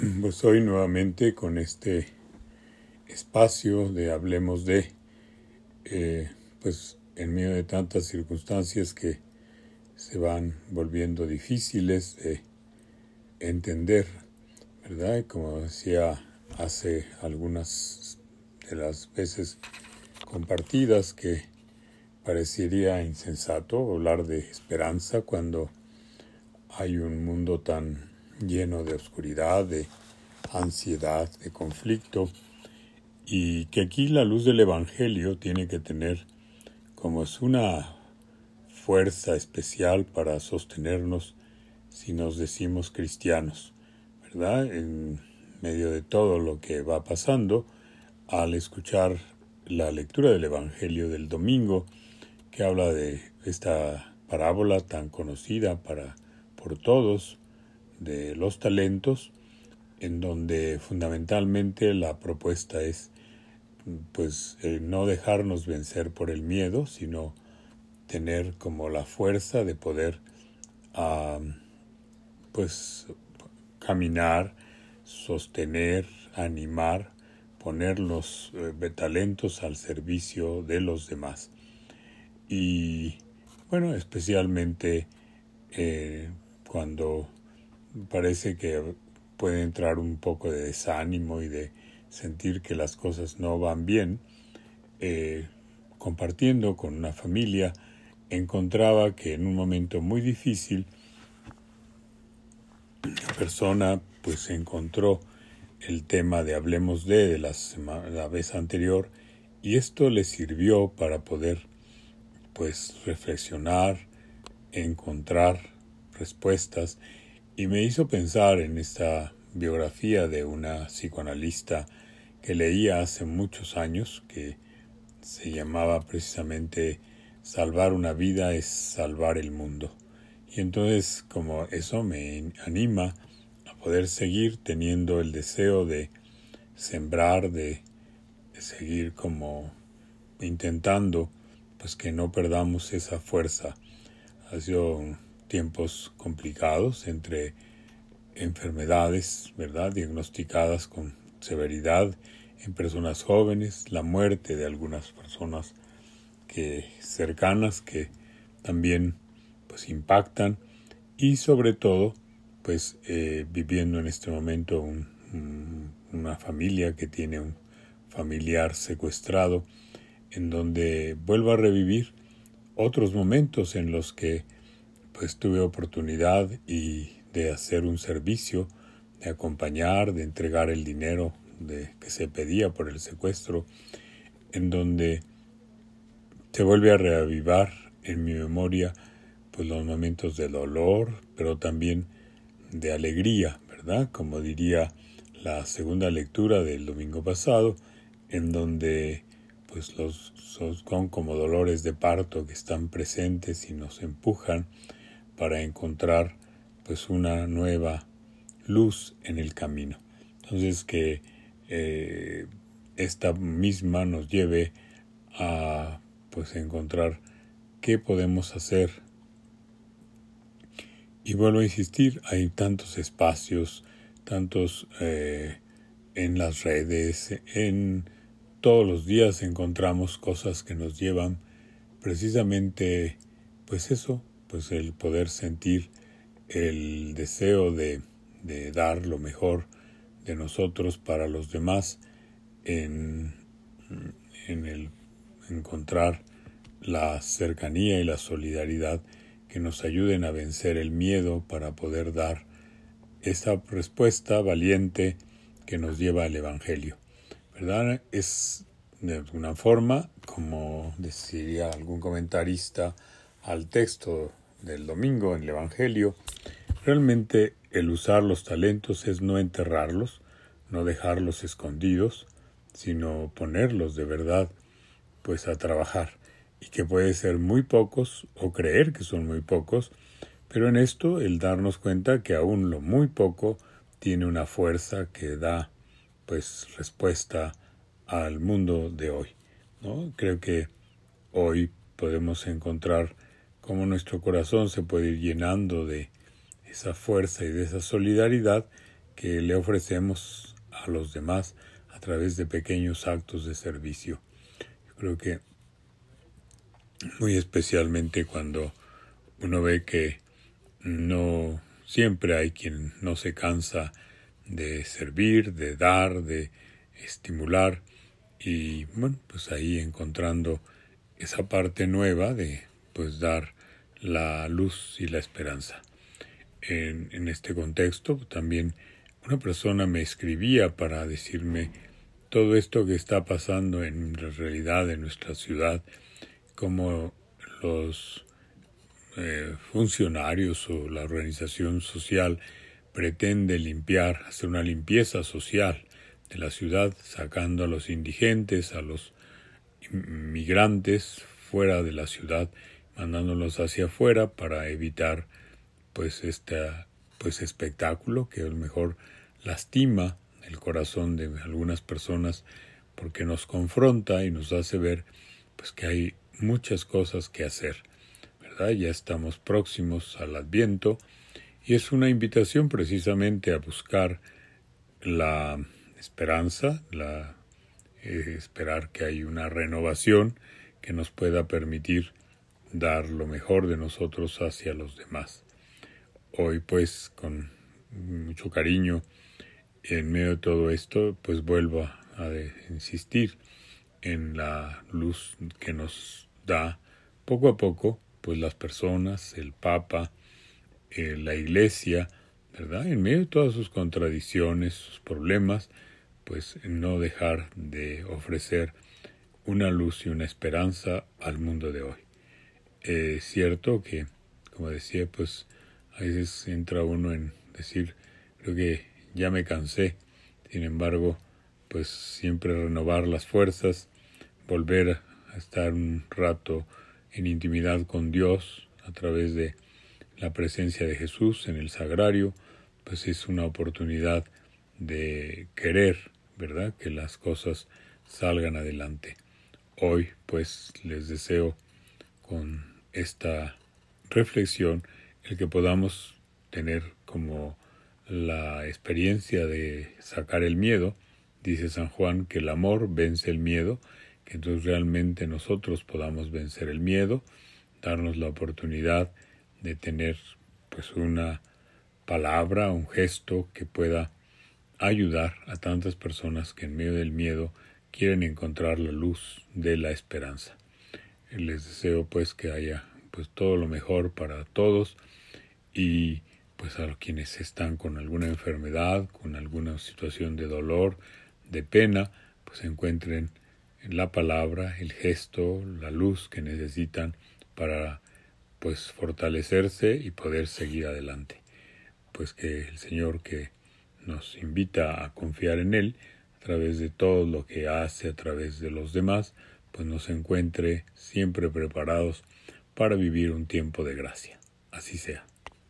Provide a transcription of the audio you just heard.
Pues hoy nuevamente con este espacio de Hablemos de, eh, pues en medio de tantas circunstancias que se van volviendo difíciles de entender, ¿verdad? Como decía hace algunas de las veces compartidas que parecería insensato hablar de esperanza cuando hay un mundo tan lleno de oscuridad, de ansiedad, de conflicto, y que aquí la luz del Evangelio tiene que tener como es una fuerza especial para sostenernos si nos decimos cristianos, ¿verdad? En medio de todo lo que va pasando, al escuchar la lectura del Evangelio del domingo, que habla de esta parábola tan conocida para por todos, de los talentos, en donde fundamentalmente la propuesta es pues no dejarnos vencer por el miedo, sino tener como la fuerza de poder pues caminar, sostener, animar, poner los eh, talentos al servicio de los demás. Y bueno, especialmente eh, cuando parece que puede entrar un poco de desánimo y de sentir que las cosas no van bien, eh, compartiendo con una familia, encontraba que en un momento muy difícil la persona pues encontró el tema de hablemos de, de la, la vez anterior y esto le sirvió para poder pues reflexionar, encontrar respuestas y me hizo pensar en esta biografía de una psicoanalista que leía hace muchos años que se llamaba precisamente Salvar una vida es salvar el mundo. Y entonces como eso me anima a poder seguir teniendo el deseo de sembrar, de, seguir como intentando pues que no perdamos esa fuerza. Ha sido tiempos complicados entre enfermedades, ¿verdad?, diagnosticadas con severidad en personas jóvenes, la muerte de algunas personas que cercanas que también pues impactan y sobre todo pues eh, viviendo en este momento una familia que tiene un familiar secuestrado en donde vuelvo a revivir otros momentos en los que pues tuve oportunidad y de hacer un servicio, de acompañar, de entregar el dinero de, que se pedía por el secuestro, en donde se vuelve a reavivar en mi memoria pues los momentos de dolor, pero también de alegría, ¿verdad? Como diría la segunda lectura del domingo pasado, en donde pues los son como dolores de parto que están presentes y nos empujan para encontrar pues una nueva luz en el camino. Entonces que eh, esta misma nos lleve a pues encontrar qué podemos hacer. Y vuelvo a insistir, hay tantos espacios, tantos eh, en las redes, en todos los días encontramos cosas que nos llevan precisamente pues eso, pues el poder sentir el deseo de, de dar lo mejor de nosotros para los demás en, en el encontrar la cercanía y la solidaridad que nos ayuden a vencer el miedo para poder dar esa respuesta valiente que nos lleva al Evangelio. ¿Verdad? Es de alguna forma, como deciría algún comentarista al texto del domingo en el Evangelio, realmente el usar los talentos es no enterrarlos, no dejarlos escondidos, sino ponerlos de verdad pues a trabajar y que puede ser muy pocos o creer que son muy pocos, pero en esto el darnos cuenta que aún lo muy poco tiene una fuerza que da pues respuesta al mundo de hoy. ¿no? Creo que hoy podemos encontrar cómo nuestro corazón se puede ir llenando de esa fuerza y de esa solidaridad que le ofrecemos a los demás a través de pequeños actos de servicio. Creo que muy especialmente cuando uno ve que no siempre hay quien no se cansa de servir, de dar, de estimular y bueno, pues ahí encontrando esa parte nueva de pues dar la luz y la esperanza. En, en este contexto también una persona me escribía para decirme todo esto que está pasando en la realidad de nuestra ciudad, como los eh, funcionarios o la organización social pretende limpiar, hacer una limpieza social de la ciudad, sacando a los indigentes, a los migrantes fuera de la ciudad, mandándolos hacia afuera para evitar pues este pues espectáculo que a lo mejor lastima el corazón de algunas personas porque nos confronta y nos hace ver pues que hay muchas cosas que hacer, ¿verdad? Ya estamos próximos al Adviento y es una invitación precisamente a buscar la esperanza, la eh, esperar que hay una renovación que nos pueda permitir dar lo mejor de nosotros hacia los demás. Hoy pues con mucho cariño en medio de todo esto pues vuelvo a, insistir en la luz que nos da poco a poco pues las personas, el Papa, eh, la Iglesia, ¿verdad? En medio de todas sus contradicciones, sus problemas, pues no dejar de ofrecer una luz y una esperanza al mundo de hoy. Es cierto que, como decía, pues a veces entra uno en decir, creo que ya me cansé, sin embargo, pues siempre renovar las fuerzas, volver a estar un rato en intimidad con Dios a través de la presencia de Jesús en el sagrario, pues es una oportunidad de querer, ¿verdad? Que las cosas salgan adelante. Hoy, pues, les deseo con esta reflexión el que podamos tener como la experiencia de sacar el miedo, dice San Juan que el amor vence el miedo, que entonces realmente nosotros podamos vencer el miedo, darnos la oportunidad de tener pues una palabra, un gesto que pueda ayudar a tantas personas que en medio del miedo quieren encontrar la luz de la esperanza. Les deseo pues que haya pues todo lo mejor para todos y pues a quienes están con alguna enfermedad, con alguna situación de dolor, de pena, pues encuentren en la palabra el gesto, la luz que necesitan para pues fortalecerse y poder seguir adelante. Pues que el Señor que nos invita a confiar en Él a través de todo lo que hace a través de los demás, pues nos encuentre siempre preparados para vivir un tiempo de gracia. Así sea.